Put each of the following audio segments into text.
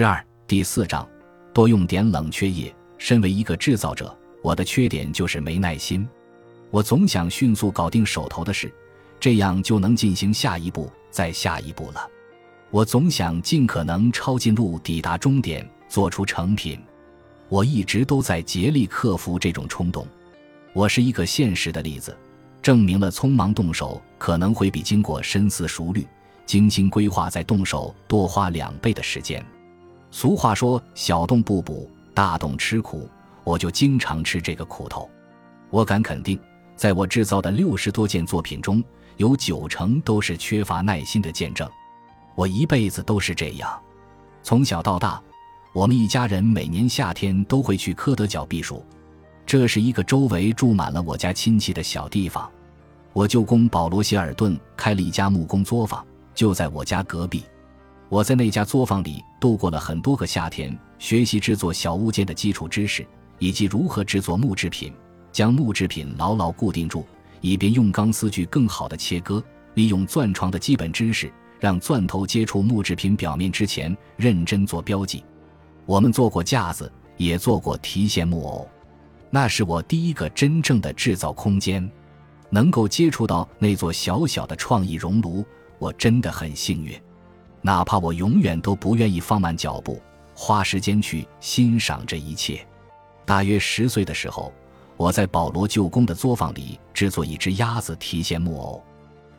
十二第四章，多用点冷却液。身为一个制造者，我的缺点就是没耐心。我总想迅速搞定手头的事，这样就能进行下一步，再下一步了。我总想尽可能抄近路，抵达终点，做出成品。我一直都在竭力克服这种冲动。我是一个现实的例子，证明了匆忙动手可能会比经过深思熟虑、精心规划再动手多花两倍的时间。俗话说：“小洞不补，大洞吃苦。”我就经常吃这个苦头。我敢肯定，在我制造的六十多件作品中，有九成都是缺乏耐心的见证。我一辈子都是这样。从小到大，我们一家人每年夏天都会去科德角避暑。这是一个周围住满了我家亲戚的小地方。我舅公保罗·希尔顿开了一家木工作坊，就在我家隔壁。我在那家作坊里度过了很多个夏天，学习制作小物件的基础知识，以及如何制作木制品，将木制品牢牢固定住，以便用钢丝锯更好的切割。利用钻床的基本知识，让钻头接触木制品表面之前，认真做标记。我们做过架子，也做过提线木偶，那是我第一个真正的制造空间。能够接触到那座小小的创意熔炉，我真的很幸运。哪怕我永远都不愿意放慢脚步，花时间去欣赏这一切。大约十岁的时候，我在保罗舅公的作坊里制作一只鸭子提线木偶，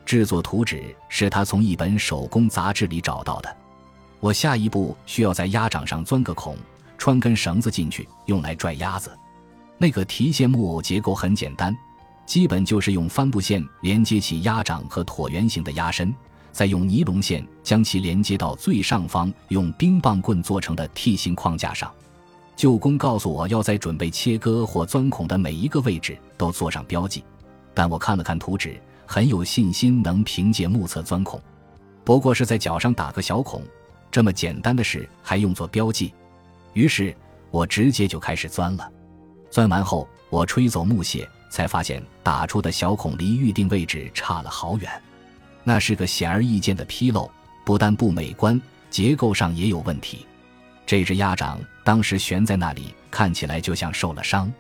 制作图纸是他从一本手工杂志里找到的。我下一步需要在鸭掌上钻个孔，穿根绳子进去，用来拽鸭子。那个提线木偶结构很简单，基本就是用帆布线连接起鸭掌和椭圆形的鸭身。再用尼龙线将其连接到最上方用冰棒棍做成的 T 型框架上。舅公告诉我要在准备切割或钻孔的每一个位置都做上标记，但我看了看图纸，很有信心能凭借目测钻孔。不过是在脚上打个小孔，这么简单的事还用做标记？于是我直接就开始钻了。钻完后，我吹走木屑，才发现打出的小孔离预定位置差了好远。那是个显而易见的纰漏，不但不美观，结构上也有问题。这只鸭掌当时悬在那里，看起来就像受了伤。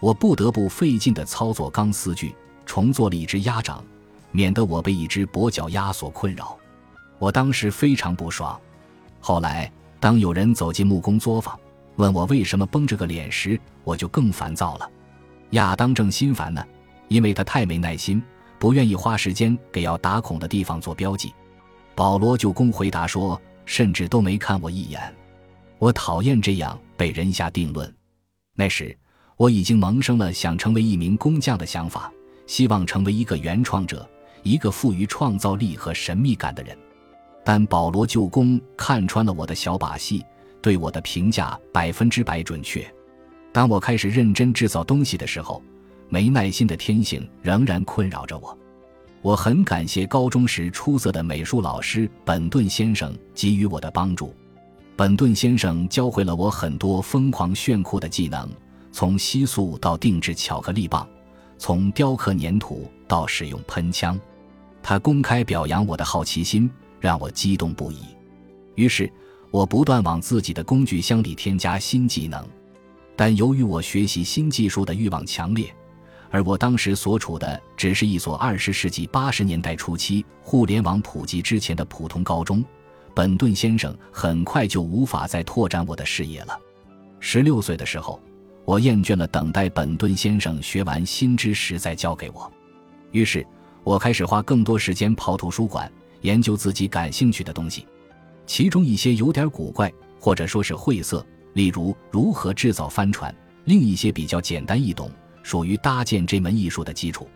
我不得不费劲地操作钢丝锯，重做了一只鸭掌，免得我被一只跛脚鸭所困扰。我当时非常不爽。后来，当有人走进木工作坊，问我为什么绷着个脸时，我就更烦躁了。亚当正心烦呢，因为他太没耐心。不愿意花时间给要打孔的地方做标记，保罗舅公回答说：“甚至都没看我一眼。”我讨厌这样被人下定论。那时我已经萌生了想成为一名工匠的想法，希望成为一个原创者，一个富于创造力和神秘感的人。但保罗舅公看穿了我的小把戏，对我的评价百分之百准确。当我开始认真制造东西的时候。没耐心的天性仍然困扰着我，我很感谢高中时出色的美术老师本顿先生给予我的帮助。本顿先生教会了我很多疯狂炫酷的技能，从吸塑到定制巧克力棒，从雕刻粘土到使用喷枪。他公开表扬我的好奇心，让我激动不已。于是，我不断往自己的工具箱里添加新技能，但由于我学习新技术的欲望强烈。而我当时所处的只是一所二十世纪八十年代初期互联网普及之前的普通高中，本顿先生很快就无法再拓展我的视野了。十六岁的时候，我厌倦了等待本顿先生学完新知识再教给我，于是我开始花更多时间跑图书馆研究自己感兴趣的东西，其中一些有点古怪或者说是晦涩，例如如何制造帆船；另一些比较简单易懂。属于搭建这门艺术的基础。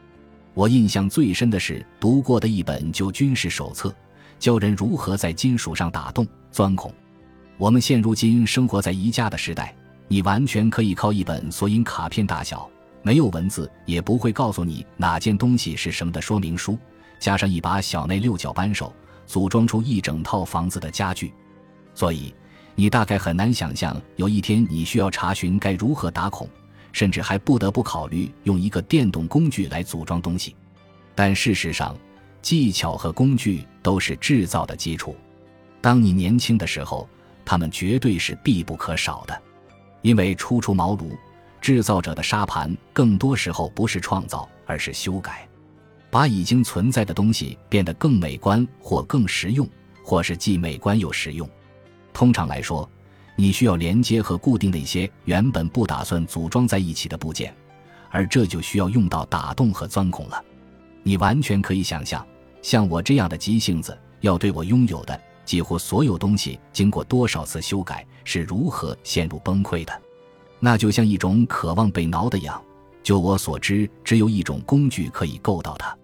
我印象最深的是读过的一本旧军事手册，教人如何在金属上打洞、钻孔。我们现如今生活在宜家的时代，你完全可以靠一本索引卡片大小、没有文字也不会告诉你哪件东西是什么的说明书，加上一把小内六角扳手，组装出一整套房子的家具。所以，你大概很难想象有一天你需要查询该如何打孔。甚至还不得不考虑用一个电动工具来组装东西，但事实上，技巧和工具都是制造的基础。当你年轻的时候，它们绝对是必不可少的。因为初出茅庐，制造者的沙盘更多时候不是创造，而是修改，把已经存在的东西变得更美观或更实用，或是既美观又实用。通常来说，你需要连接和固定的一些原本不打算组装在一起的部件，而这就需要用到打洞和钻孔了。你完全可以想象，像我这样的急性子，要对我拥有的几乎所有东西经过多少次修改，是如何陷入崩溃的。那就像一种渴望被挠的痒，就我所知，只有一种工具可以够到它。